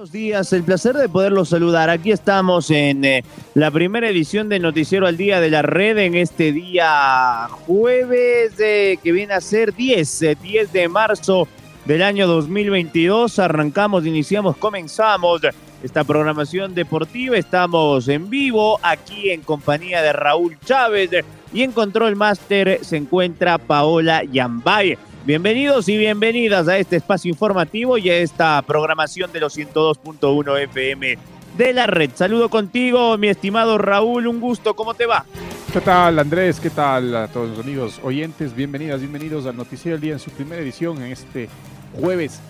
buenos días, el placer de poderlos saludar. Aquí estamos en eh, la primera edición de Noticiero al Día de la Red en este día jueves que viene a ser 10, 10 eh, de marzo del año 2022. Arrancamos, iniciamos, comenzamos esta programación deportiva. Estamos en vivo aquí en compañía de Raúl Chávez y en Control Master se encuentra Paola Yambay. Bienvenidos y bienvenidas a este espacio informativo y a esta programación de los 102.1 FM de la red. Saludo contigo, mi estimado Raúl, un gusto, ¿cómo te va? ¿Qué tal Andrés? ¿Qué tal a todos los amigos oyentes? Bienvenidas, bienvenidos al Noticiero del Día en su primera edición en este jueves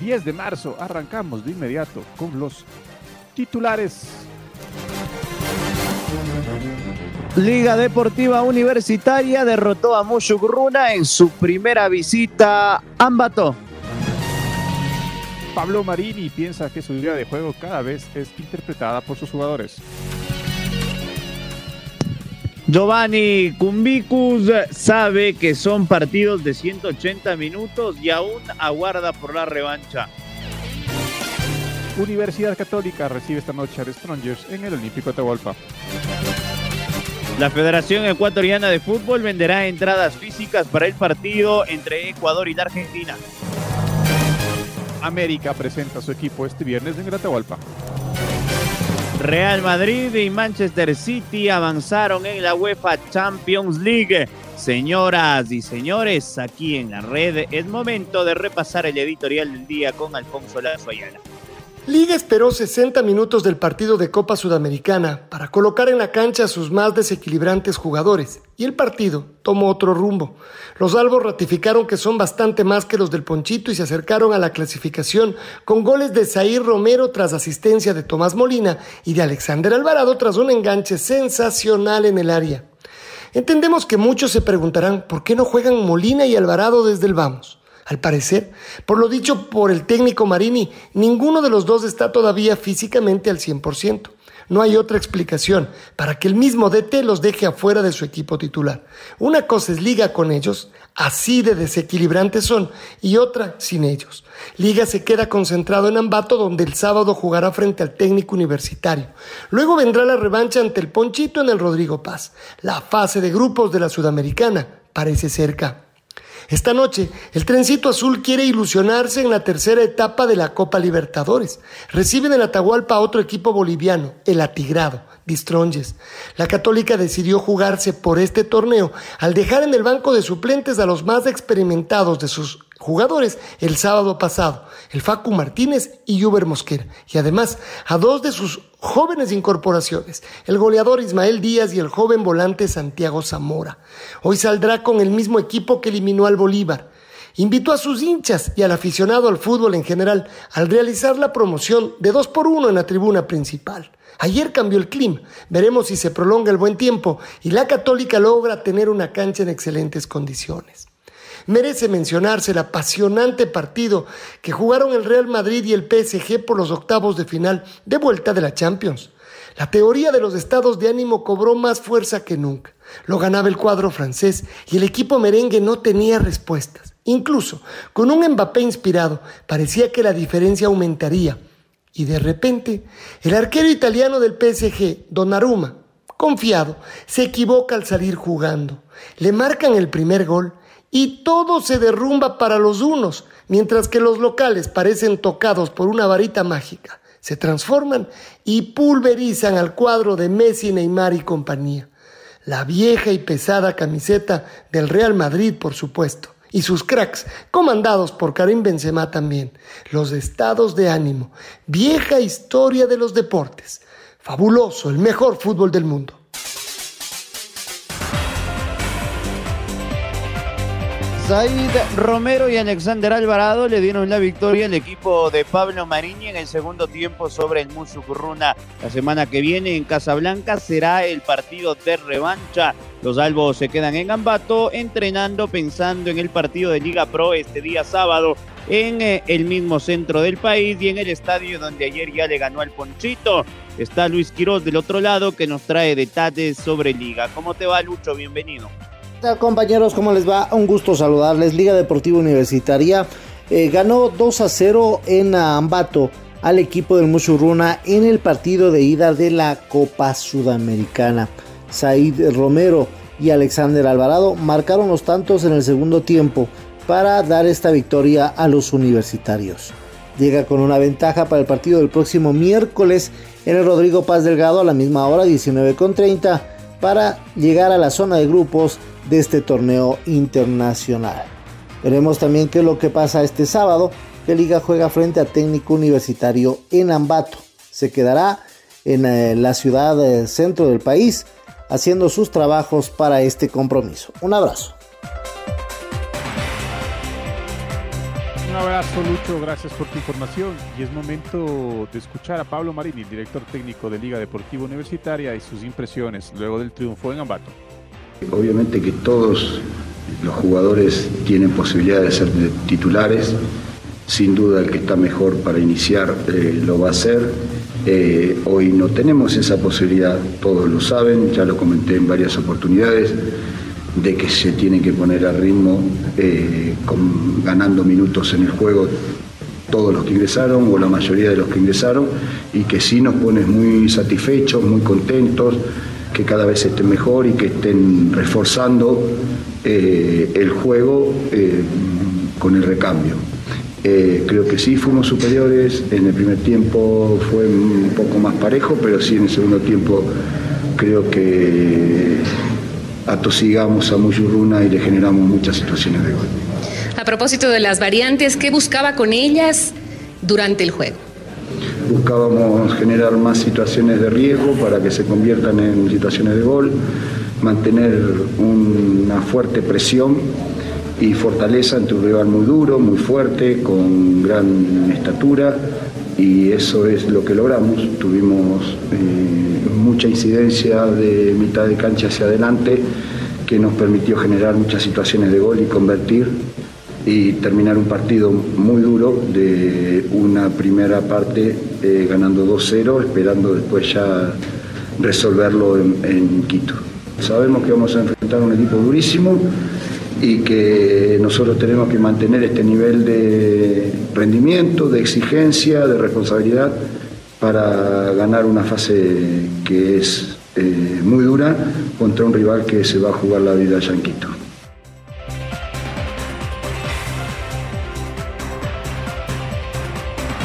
10 de marzo. Arrancamos de inmediato con los titulares. Liga Deportiva Universitaria derrotó a Mushugruna en su primera visita a Ambato. Pablo Marini piensa que su idea de juego cada vez es interpretada por sus jugadores. Giovanni Cumbicus sabe que son partidos de 180 minutos y aún aguarda por la revancha. Universidad Católica recibe esta noche a Strongers en el Olímpico Atahualpa. La Federación Ecuatoriana de Fútbol venderá entradas físicas para el partido entre Ecuador y la Argentina. América presenta su equipo este viernes en Gratahualpa. Real Madrid y Manchester City avanzaron en la UEFA Champions League. Señoras y señores, aquí en la red es momento de repasar el editorial del día con Alfonso Lazo Ayala. Liga esperó 60 minutos del partido de Copa Sudamericana para colocar en la cancha a sus más desequilibrantes jugadores y el partido tomó otro rumbo. Los albos ratificaron que son bastante más que los del Ponchito y se acercaron a la clasificación con goles de Zair Romero tras asistencia de Tomás Molina y de Alexander Alvarado tras un enganche sensacional en el área. Entendemos que muchos se preguntarán por qué no juegan Molina y Alvarado desde el vamos. Al parecer, por lo dicho por el técnico Marini, ninguno de los dos está todavía físicamente al 100%. No hay otra explicación para que el mismo DT los deje afuera de su equipo titular. Una cosa es Liga con ellos, así de desequilibrantes son, y otra sin ellos. Liga se queda concentrado en Ambato, donde el sábado jugará frente al técnico universitario. Luego vendrá la revancha ante el Ponchito en el Rodrigo Paz. La fase de grupos de la Sudamericana parece cerca. Esta noche, el trencito azul quiere ilusionarse en la tercera etapa de la Copa Libertadores. Reciben en Atahualpa a otro equipo boliviano, el Atigrado, Distronges. La Católica decidió jugarse por este torneo al dejar en el banco de suplentes a los más experimentados de sus jugadores el sábado pasado, el Facu Martínez y Uber Mosquera, y además a dos de sus jóvenes incorporaciones, el goleador Ismael Díaz y el joven volante Santiago Zamora. Hoy saldrá con el mismo equipo que eliminó al Bolívar. Invitó a sus hinchas y al aficionado al fútbol en general al realizar la promoción de dos por uno en la tribuna principal. Ayer cambió el clima, veremos si se prolonga el buen tiempo y la católica logra tener una cancha en excelentes condiciones. Merece mencionarse el apasionante partido que jugaron el Real Madrid y el PSG por los octavos de final de vuelta de la Champions. La teoría de los estados de ánimo cobró más fuerza que nunca. Lo ganaba el cuadro francés y el equipo merengue no tenía respuestas. Incluso con un Mbappé inspirado, parecía que la diferencia aumentaría. Y de repente, el arquero italiano del PSG, Donnarumma, confiado, se equivoca al salir jugando. Le marcan el primer gol y todo se derrumba para los unos, mientras que los locales parecen tocados por una varita mágica. Se transforman y pulverizan al cuadro de Messi, Neymar y compañía. La vieja y pesada camiseta del Real Madrid, por supuesto, y sus cracks, comandados por Karim Benzema también. Los estados de ánimo, vieja historia de los deportes. Fabuloso, el mejor fútbol del mundo. Said Romero y Alexander Alvarado le dieron la victoria al equipo de Pablo Mariñi en el segundo tiempo sobre el Musucurruna. La semana que viene en Casablanca será el partido de revancha. Los albos se quedan en Ambato entrenando pensando en el partido de Liga Pro este día sábado en eh, el mismo centro del país y en el estadio donde ayer ya le ganó al Ponchito. Está Luis Quiroz del otro lado que nos trae detalles sobre Liga. ¿Cómo te va Lucho? Bienvenido. ¿Qué tal compañeros? ¿Cómo les va? Un gusto saludarles. Liga Deportiva Universitaria eh, ganó 2 a 0 en Ambato al equipo del Muchurruna en el partido de ida de la Copa Sudamericana. Said Romero y Alexander Alvarado marcaron los tantos en el segundo tiempo para dar esta victoria a los universitarios. Llega con una ventaja para el partido del próximo miércoles en el Rodrigo Paz Delgado a la misma hora, 19.30, para llegar a la zona de grupos de este torneo internacional. Veremos también qué es lo que pasa este sábado, que Liga juega frente a Técnico Universitario en Ambato. Se quedará en eh, la ciudad eh, centro del país haciendo sus trabajos para este compromiso. Un abrazo. Un abrazo Lucho, gracias por tu información y es momento de escuchar a Pablo Marini, director técnico de Liga Deportiva Universitaria y sus impresiones luego del triunfo en Ambato. Obviamente que todos los jugadores tienen posibilidad de ser titulares. Sin duda el que está mejor para iniciar eh, lo va a hacer. Eh, hoy no tenemos esa posibilidad, todos lo saben, ya lo comenté en varias oportunidades, de que se tiene que poner a ritmo eh, ganando minutos en el juego todos los que ingresaron o la mayoría de los que ingresaron y que sí nos pone muy satisfechos, muy contentos que cada vez estén mejor y que estén reforzando eh, el juego eh, con el recambio. Creo que sí fuimos superiores, en el primer tiempo fue un poco más parejo, pero sí en el segundo tiempo creo que atosigamos a Muyurruna y le generamos muchas situaciones de gol. A propósito de las variantes, ¿qué buscaba con ellas durante el juego? buscábamos generar más situaciones de riesgo para que se conviertan en situaciones de gol, mantener una fuerte presión y fortaleza ante un rival muy duro, muy fuerte, con gran estatura y eso es lo que logramos. Tuvimos eh, mucha incidencia de mitad de cancha hacia adelante que nos permitió generar muchas situaciones de gol y convertir y terminar un partido muy duro de una primera parte eh, ganando 2-0, esperando después ya resolverlo en, Quito. Sabemos que vamos a enfrentar un equipo durísimo y que nosotros tenemos que mantener este nivel de rendimiento, de exigencia, de responsabilidad para ganar una fase que es eh, muy dura contra un rival que se va a jugar la vida allá en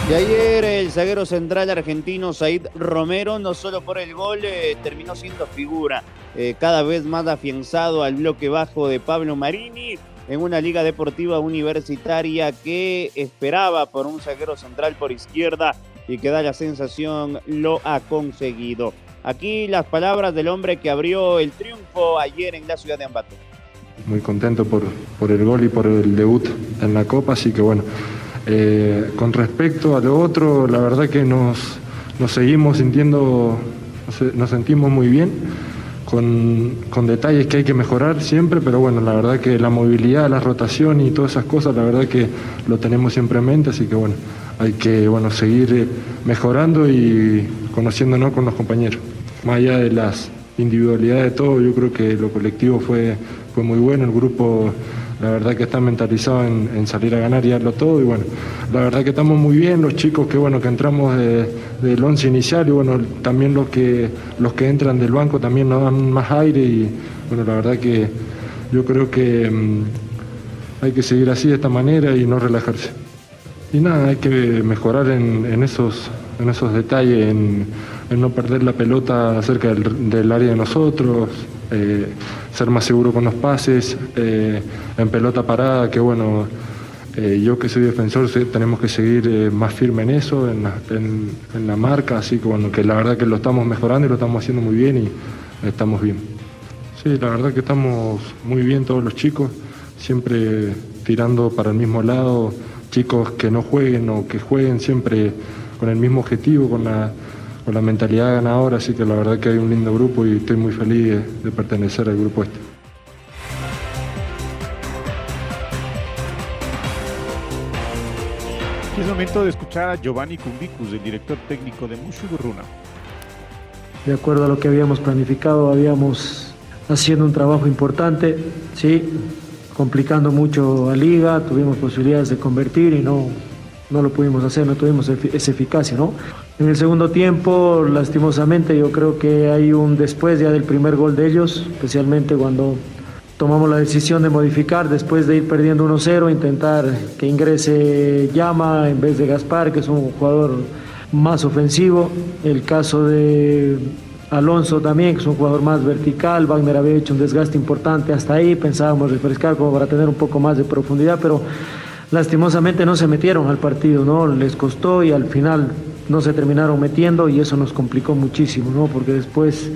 Y ayer el zaguero central argentino Said Romero, no solo por el gol, eh, terminó siendo figura eh, cada vez más afianzado al bloque bajo de Pablo Marini en una liga deportiva universitaria que esperaba por un zaguero central por izquierda y que da la sensación lo ha conseguido. Aquí las palabras del hombre que abrió el triunfo ayer en la ciudad de Ambato. Muy contento por, por el gol y por el debut en la Copa, así que bueno, eh, con respecto a lo otro, la verdad que nos, seguimos sintiendo, nos, sentimos muy bien, con, detalles que hay que mejorar siempre, pero bueno, la verdad que la movilidad, la rotación y todas esas cosas, la verdad que lo tenemos siempre en mente, así que bueno, hay que bueno, seguir mejorando y conociéndonos con los compañeros. Más allá de las individualidades de todo, yo creo que lo colectivo fue, fue muy bueno, el grupo la verdad que están mentalizados en, salir a ganar y darlo todo y bueno, la verdad que estamos muy bien, los chicos que bueno que entramos del once inicial y bueno, también los que los que entran del banco también nos dan más aire y bueno, la verdad que yo creo que mm, hay que seguir así de esta manera y no relajarse. Y nada, hay que mejorar en, esos, en esos detalles, no perder la pelota cerca del área de nosotros, eh, ser más seguro con los pases, eh, en pelota parada, que bueno, eh, yo que soy defensor tenemos que seguir más firme en eso, en la, marca, así que bueno, que la verdad que lo estamos mejorando y lo estamos haciendo muy bien y estamos bien. Sí, la verdad que estamos muy bien todos los chicos, siempre tirando para el mismo lado, chicos que no jueguen o que jueguen siempre con el mismo objetivo, con la, con la mentalidad ganadora, así que la verdad que hay un lindo grupo y estoy muy feliz de pertenecer al grupo este. Es momento de escuchar a Giovanni Cumbicus, el director técnico de Mushu De acuerdo a lo que habíamos planificado, habíamos haciendo un trabajo importante, sí, complicando mucho a Liga, tuvimos posibilidades de convertir y no, no lo pudimos hacer, no tuvimos esa eficacia, ¿no? En el segundo tiempo, lastimosamente, yo creo que hay un después ya del primer gol de ellos, especialmente cuando tomamos la decisión de modificar después de ir perdiendo 1-0, intentar que ingrese Llama en vez de Gaspar, que es un jugador más ofensivo. El caso de Alonso también, que es un jugador más vertical. Wagner había hecho un desgaste importante hasta ahí. Pensábamos refrescar como para tener un poco más de profundidad, pero lastimosamente no se metieron al partido, ¿no? Les costó y al final no se terminaron metiendo y eso nos complicó muchísimo, ¿no? Porque después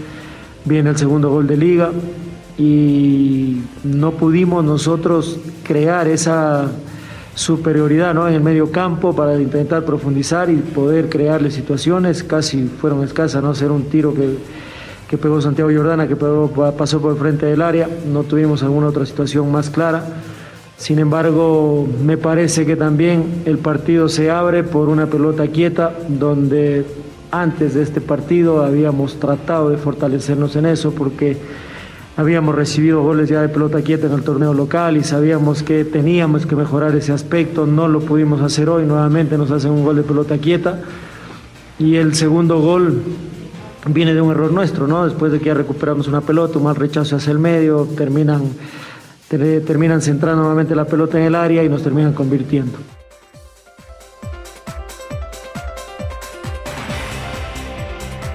viene el segundo gol de liga y no pudimos nosotros crear esa superioridad ¿no? en el medio campo para intentar profundizar y poder crearle situaciones. Casi fueron escasas, ¿no? Ser un tiro que, que pegó Santiago Jordana, que pasó por el frente del área. No tuvimos alguna otra situación más clara. Sin embargo, me parece que también el partido se abre por una pelota quieta, donde antes de este partido habíamos tratado de fortalecernos en eso, porque habíamos recibido goles ya de pelota quieta en el torneo local y sabíamos que teníamos que mejorar ese aspecto, no lo pudimos hacer hoy, nuevamente nos hacen un gol de pelota quieta. Y el segundo gol viene de un error nuestro, ¿no? Después de que ya recuperamos una pelota, un mal rechazo hacia el medio, terminan, terminan centrando nuevamente la pelota en el área y nos terminan convirtiendo.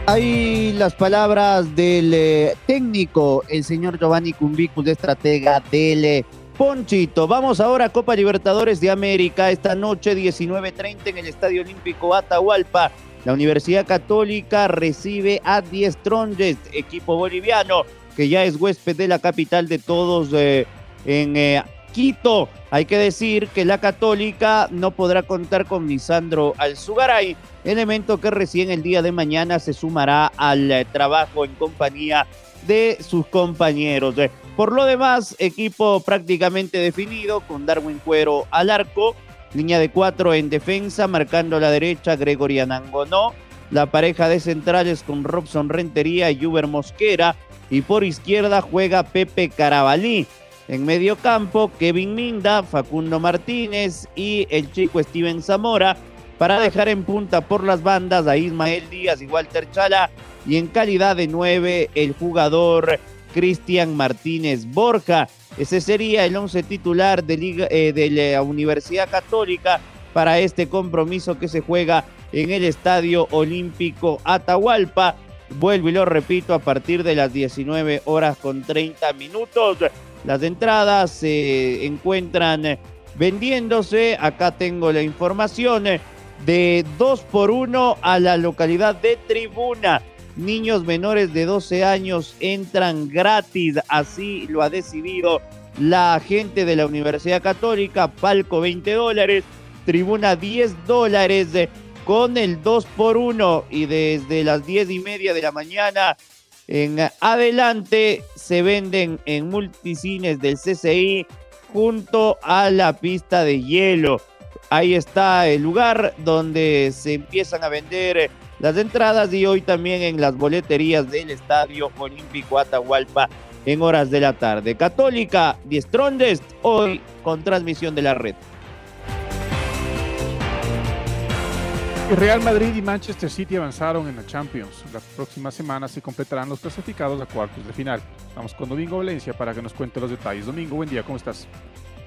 Hay las palabras del eh, técnico, el señor Giovanni Cumbicus, de estratega del eh, Ponchito. Vamos ahora a Copa Libertadores de América. Esta noche, 19.30 en el Estadio Olímpico Atahualpa. La Universidad Católica recibe a Diez Tronjes, equipo boliviano, que ya es huésped de la capital de todos eh, en Quito. Hay que decir que la Católica no podrá contar con Lisandro Alzugaray, elemento que recién el día de mañana se sumará al eh, trabajo en compañía de sus compañeros. Eh, por lo demás, equipo prácticamente definido con Darwin Cuero al arco, línea de cuatro en defensa, marcando la derecha Gregory Anangonó, la pareja de centrales con Robson Rentería y Uber Mosquera, y por izquierda juega Pepe Carabalí. En medio campo, Kevin Minda, Facundo Martínez y el chico Steven Zamora para dejar en punta por las bandas a Ismael Díaz y Walter Chala y en calidad de nueve el jugador Cristian Martínez Borja. Ese sería el once titular de, eh, de la Universidad Católica para este compromiso que se juega en el Estadio Olímpico Atahualpa. Vuelvo y lo repito, a partir de las 19 horas con 30 minutos. Las entradas se encuentran vendiéndose. Acá tengo la información de 2 por 1 a la localidad de Tribuna. Niños menores de 12 años entran gratis, así lo ha decidido la gente de la Universidad Católica. Palco 20 dólares, tribuna 10 dólares con el 2 por 1 y desde las 10 y media de la mañana en adelante se venden en multicines del CCI junto a la pista de hielo. Ahí está el lugar donde se empiezan a vender las entradas y hoy también en las boleterías del Estadio Olímpico Atahualpa en horas de la tarde. Católica, Diestrondest, hoy con transmisión de la red. Real Madrid y Manchester City avanzaron en la Champions. La próxima semana se completarán los clasificados a cuartos de final. Vamos con Domingo Valencia para que nos cuente los detalles. Domingo, buen día, ¿cómo estás?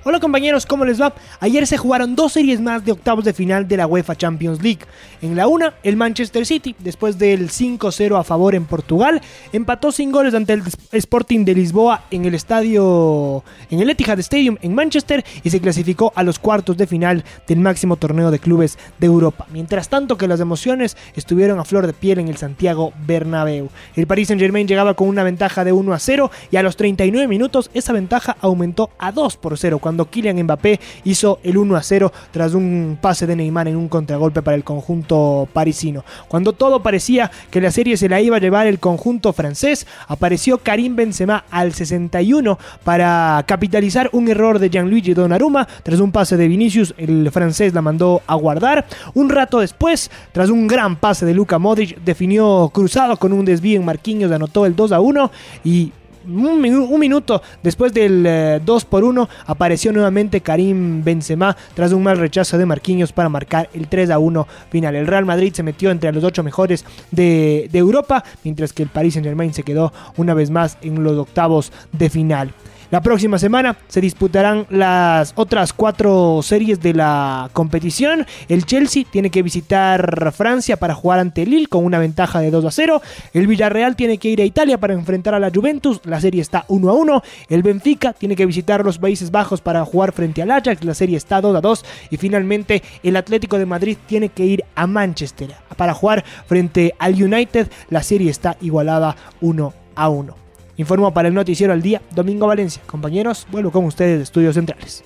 Hola compañeros, ¿cómo les va? Ayer se jugaron dos series más de octavos de final de la UEFA Champions League. En la una, el Manchester City, después del 5-0 a favor en Portugal, empató sin goles ante el Sporting de Lisboa en el estadio, en el Etihad Stadium en Manchester y se clasificó a los cuartos de final del máximo torneo de clubes de Europa. Mientras tanto que las emociones estuvieron a flor de piel en el Santiago Bernabéu. El Paris Saint Germain llegaba con una ventaja de 1 a 0 y a los 39 minutos esa ventaja aumentó a 2 por 0 cuando Kylian Mbappé hizo el 1 a 0 tras un pase de Neymar en un contragolpe para el conjunto parisino. Cuando todo parecía que la serie se la iba a llevar el conjunto francés, apareció Karim Benzema al 61 para capitalizar un error de Gianluigi Donnarumma tras un pase de Vinicius, el francés la mandó a guardar. Un rato después, tras un gran pase de Luka Modric, definió cruzado con un desvío en Marquinhos, anotó el 2 a 1 y un, minuto después del 2 eh, por 1 apareció nuevamente Karim Benzema tras un mal rechazo de Marquinhos para marcar el 3 a 1 final. El Real Madrid se metió entre los ocho mejores de, de Europa, mientras que el Paris Saint Germain se quedó una vez más en los octavos de final. La próxima semana se disputarán las otras cuatro series de la competición. El Chelsea tiene que visitar Francia para jugar ante Lille con una ventaja de 2 a 0. El Villarreal tiene que ir a Italia para enfrentar a la Juventus. La serie está 1 a 1. El Benfica tiene que visitar los Países Bajos para jugar frente al Ajax. La serie está 2 a 2. Y finalmente el Atlético de Madrid tiene que ir a Manchester para jugar frente al United. La serie está igualada 1 a 1. Informo para el Noticiero al Día, Domingo Valencia. Compañeros, vuelvo con ustedes de Estudios Centrales.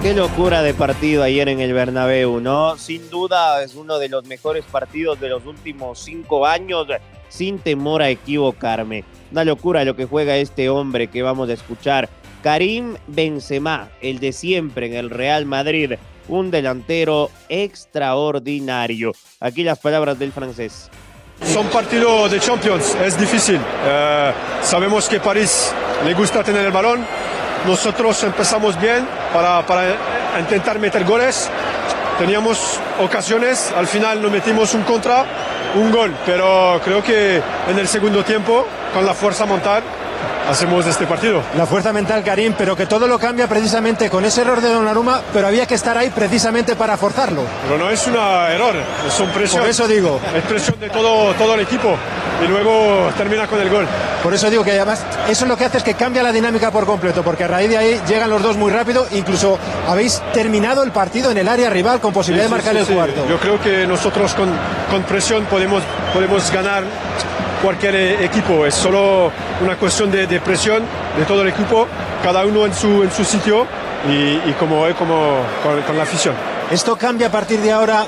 Qué locura de partido ayer en el Bernabéu, ¿no? Sin duda es uno de los mejores partidos de los últimos cinco años, sin temor a equivocarme. Una locura lo que juega este hombre que vamos a escuchar. Karim Benzema, el de siempre en el Real Madrid, un delantero extraordinario. Aquí las palabras del francés. Son partidos de Champions, es difícil. Eh, sabemos que París le gusta tener el balón. Nosotros empezamos bien para, para intentar meter goles. Teníamos ocasiones, al final nos metimos un contra, un gol, pero creo que en el segundo tiempo, con la fuerza montar, hacemos este partido. La fuerza mental, Karim, pero que todo lo cambia precisamente con ese error de Donnarumma, pero había que estar ahí precisamente para forzarlo. Pero no es un error, es un presión. Por eso digo. Es presión de todo, todo el equipo y luego termina con el gol. Por eso digo que además eso es lo que hace es que cambia la dinámica por completo, porque a raíz de ahí llegan los dos muy rápido, incluso habéis terminado el partido en el área rival con posibilidad de marcar el cuarto. Yo creo que nosotros con, con presión podemos, podemos ganar cualquier eh, equipo, es solo una cuestión de, presión de todo el equipo, cada uno en su, en su sitio y, como, como con, la afición. ¿Esto cambia a partir de ahora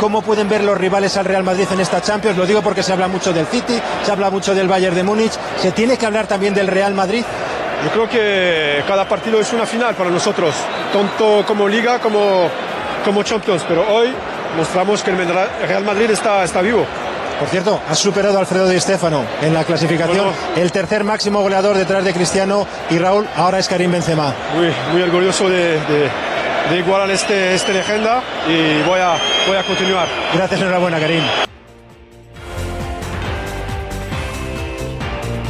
cómo pueden ver los rivales al Real Madrid en esta Champions? Lo digo porque se habla mucho del City, se habla mucho del Bayern de Múnich, ¿se tiene que hablar también del Real Madrid? Yo creo que cada partido es una final para nosotros, tanto como Liga como, como Champions, pero hoy mostramos que el Real Madrid está, está vivo. Por cierto, has superado a Alfredo Di Stéfano en la clasificación. El tercer máximo goleador detrás de Cristiano y Raúl, ahora es Karim Benzema. Muy, muy orgulloso de, de, igualar este, este legenda y voy a, voy a continuar. Gracias, enhorabuena, Karim.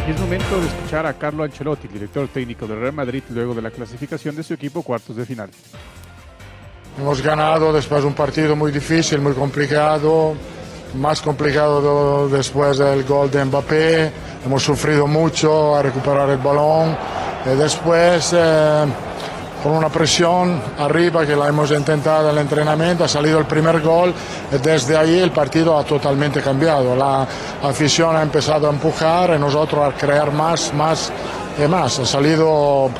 Y es momento de escuchar a Carlo Ancelotti, director técnico del Real Madrid, luego de la clasificación de su equipo cuartos de final. Hemos ganado después de un partido muy difícil, muy complicado más complicado después del gol de Mbappé. Hemos sufrido mucho a recuperar el balón. Y después, eh, con una presión arriba que la hemos intentado en el entrenamiento, ha salido el primer gol y desde ahí el partido ha totalmente cambiado. La afición ha empezado a empujar y nosotros a crear más, más y más. Ha salido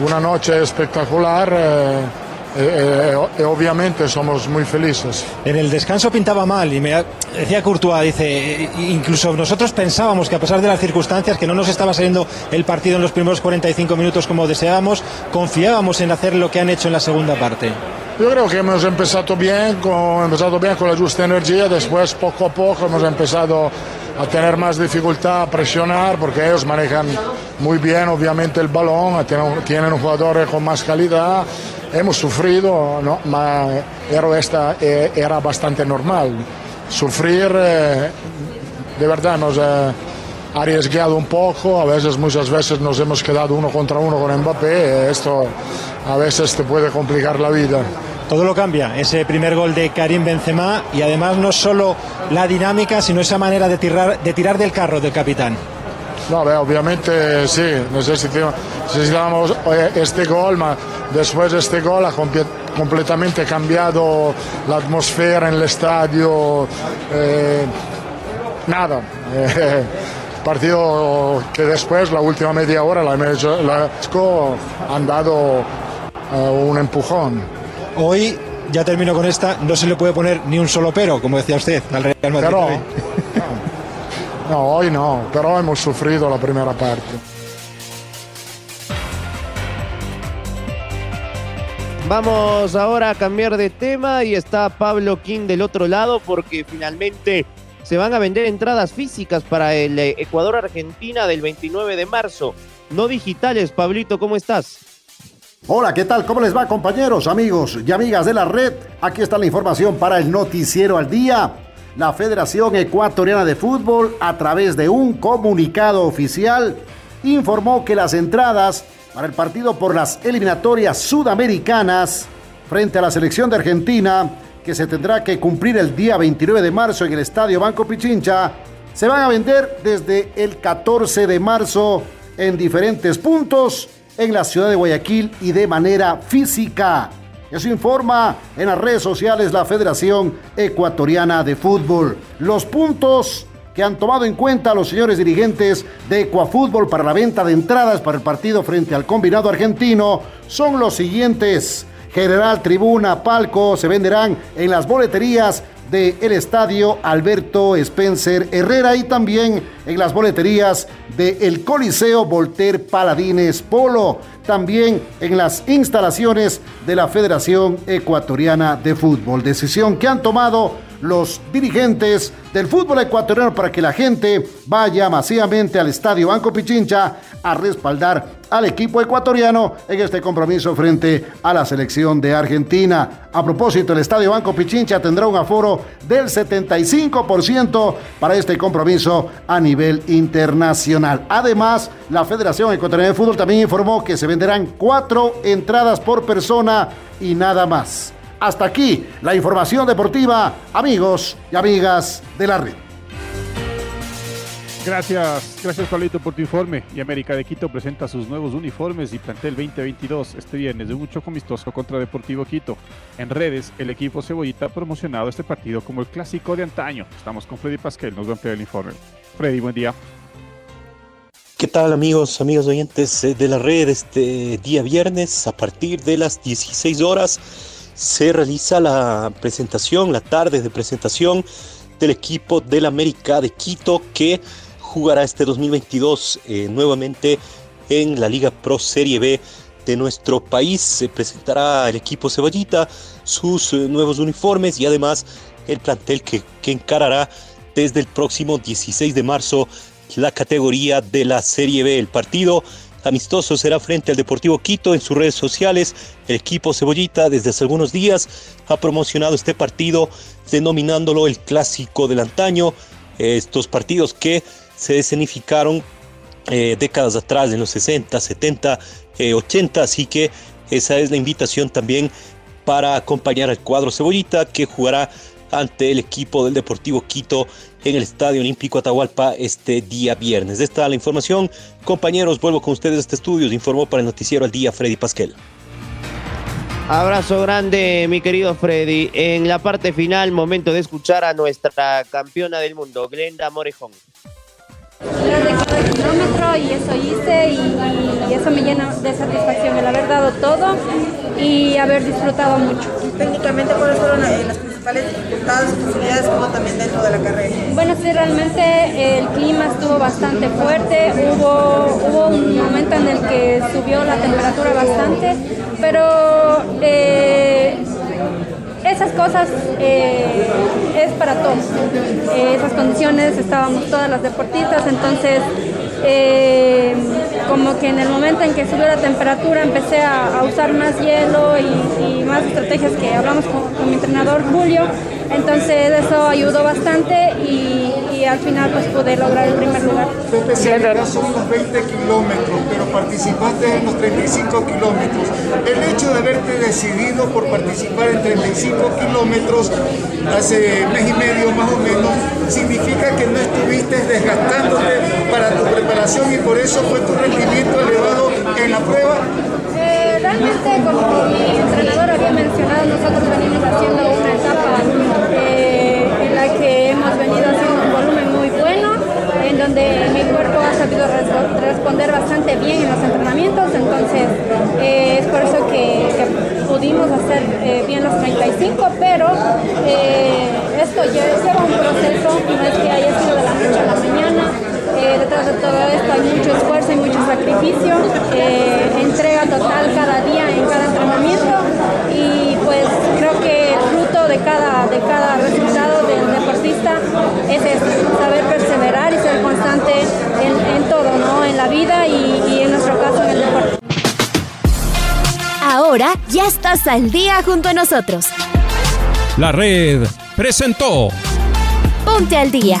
una noche espectacular. Eh, eh, eh, obviamente somos muy felices. En el descanso pintaba mal y me decía Courtois, dice, incluso nosotros pensábamos que a pesar de las circunstancias, que no nos estaba saliendo el partido en los primeros 45 minutos como deseábamos, confiábamos en hacer lo que han hecho en la segunda parte. Yo creo que hemos empezado bien, con, empezado bien con la justa energía, después poco a poco hemos empezado a tener más dificultad a presionar porque ellos manejan muy bien obviamente el balón, tienen, tienen jugadores con más calidad hemos sufrido, ¿no? pero esta eh, era bastante normal. Sufrir, eh, de verdad, hemos, eh, arriesgado un poco, a veces, muchas veces nos hemos quedado uno contra uno con Mbappé, esto a veces te puede complicar la vida. Todo lo cambia, ese primer gol de Karim Benzema y además no solo la dinámica, sino esa manera de tirar, de tirar del carro del capitán. No, obviamente sí, necesitamos, necesitamos eh, este gol, ma después de este gol ha completamente cambiado la atmósfera en el estadio. eh, nada. eh, partido que después, la última media hora, la, la han dado eh, un empujón. Hoy, ya termino con esta, no se le puede poner ni un solo pero, como decía usted, al Real Madrid. Pero, no, hoy no, pero hemos sufrido la primera parte. Vamos ahora a cambiar de tema y está Pablo King del otro lado porque finalmente se van a vender entradas físicas para el eh, Ecuador-Argentina del 29 de marzo, no digitales. Pablito, ¿cómo estás? Hola, ¿qué tal? ¿Cómo les va compañeros, amigos y amigas de la red? Aquí está la información para el noticiero al día. La Federación Ecuatoriana de Fútbol, a través de un comunicado oficial, informó que las entradas para el partido por las eliminatorias sudamericanas frente a la selección de Argentina, que se tendrá que cumplir el día 29 de marzo en el Estadio Banco Pichincha, se van a vender desde el 14 de marzo en diferentes puntos en la ciudad de Guayaquil y de manera física. Eso informa en las redes sociales la Federación Ecuatoriana de Fútbol. Los puntos que han tomado en cuenta los señores dirigentes de Ecuafútbol para la venta de entradas para el partido frente al combinado argentino son los siguientes. General Tribuna, Palco se venderán en las boleterías del estadio Alberto Spencer Herrera y también en las boleterías del Coliseo Volter Paladines Polo, también en las instalaciones de la Federación Ecuatoriana de Fútbol. Decisión que han tomado los dirigentes del fútbol ecuatoriano para que la gente vaya masivamente al estadio Banco Pichincha a respaldar al equipo ecuatoriano en este compromiso frente a la selección de Argentina. A propósito, el estadio Banco Pichincha tendrá un aforo del 75% para este compromiso a nivel internacional. Además, la Federación Ecuatoriana de Fútbol también informó que se venderán cuatro entradas por persona y nada más. Hasta aquí la información deportiva, amigos y amigas de la red. Gracias, gracias Pablito por tu informe. Y América de Quito presenta sus nuevos uniformes y plantel 2022 este viernes de un choco amistoso contra Deportivo Quito. En redes, el equipo Cebollita ha promocionado este partido como el clásico de antaño. Estamos con Freddy Pasquel, nos va a ampliar el informe. Freddy, buen día. ¿Qué tal amigos, amigos oyentes eh, de la red? Este día viernes a partir de las 16 horas se realiza la presentación, la tarde de presentación del equipo del América de Quito que jugará este 2022 eh, nuevamente en la Liga Pro Serie B de nuestro país. Se presentará el equipo Cebollita, sus eh, nuevos uniformes y además el plantel que, que encarará desde el próximo 16 de marzo la categoría de la Serie B. El partido amistoso será frente al Deportivo Quito en sus redes sociales. El equipo Cebollita desde hace algunos días ha promocionado este partido denominándolo el clásico del antaño. Estos partidos que se escenificaron eh, décadas atrás, en los 60, 70, eh, 80, así que esa es la invitación también para acompañar al cuadro Cebollita que jugará ante el equipo del Deportivo Quito en el Estadio Olímpico Atahualpa este día viernes. Esta es la información. Compañeros, vuelvo con ustedes a este estudio. Informó para el noticiero al día Freddy Pasquel. Abrazo grande, mi querido Freddy. En la parte final, momento de escuchar a nuestra campeona del mundo, Glenda Morejón. Kilómetro y eso hice y, y, eso me llena de satisfacción el haber dado todo y haber disfrutado mucho. Técnicamente, ¿cuáles fueron eh, las principales dificultades o facilidades como también dentro de la carrera? Bueno, sí, realmente el clima estuvo bastante fuerte, hubo, hubo un momento en el que subió la temperatura bastante, pero eh, esas cosas eh, es para todos. Eh, esas condiciones estábamos todas las deportistas, entonces eh, como que en el momento en que subió la temperatura empecé a, usar más hielo y, y, más estrategias que hablamos con, con, mi entrenador Julio, entonces eso ayudó bastante y, al final pues pude lograr el primer lugar. Pepe, son los 20 kilómetros, pero participaste en los 35 kilómetros. El hecho de haberte decidido por participar en 35 kilómetros hace mes y medio más o menos, significa que no estuviste desgastándote para tu preparación y por eso fue tu rendimiento elevado en la prueba. Eh, realmente, como mi entrenador había mencionado, nosotros venimos haciendo una etapa eh, en la que hemos venido haciendo un volumen muy bueno, en donde mi cuerpo ha sabido responder bastante bien en los entrenamientos, entonces eh, es por eso que, que pudimos hacer bien los 35, pero esto lleva un proceso, no es que haya sido de la noche a la mañana, detrás de todo esto hay mucho esfuerzo y mucho sacrificio, eh, entrega total cada día en cada entrenamiento y pues creo que el fruto de cada, de cada resultado del deportista es eso, saber perseverar y ser constante en, todo, ¿no? en la vida y, y en nuestro caso en el deporte. Ahora ya estás al día junto a nosotros. La red presentó Ponte al día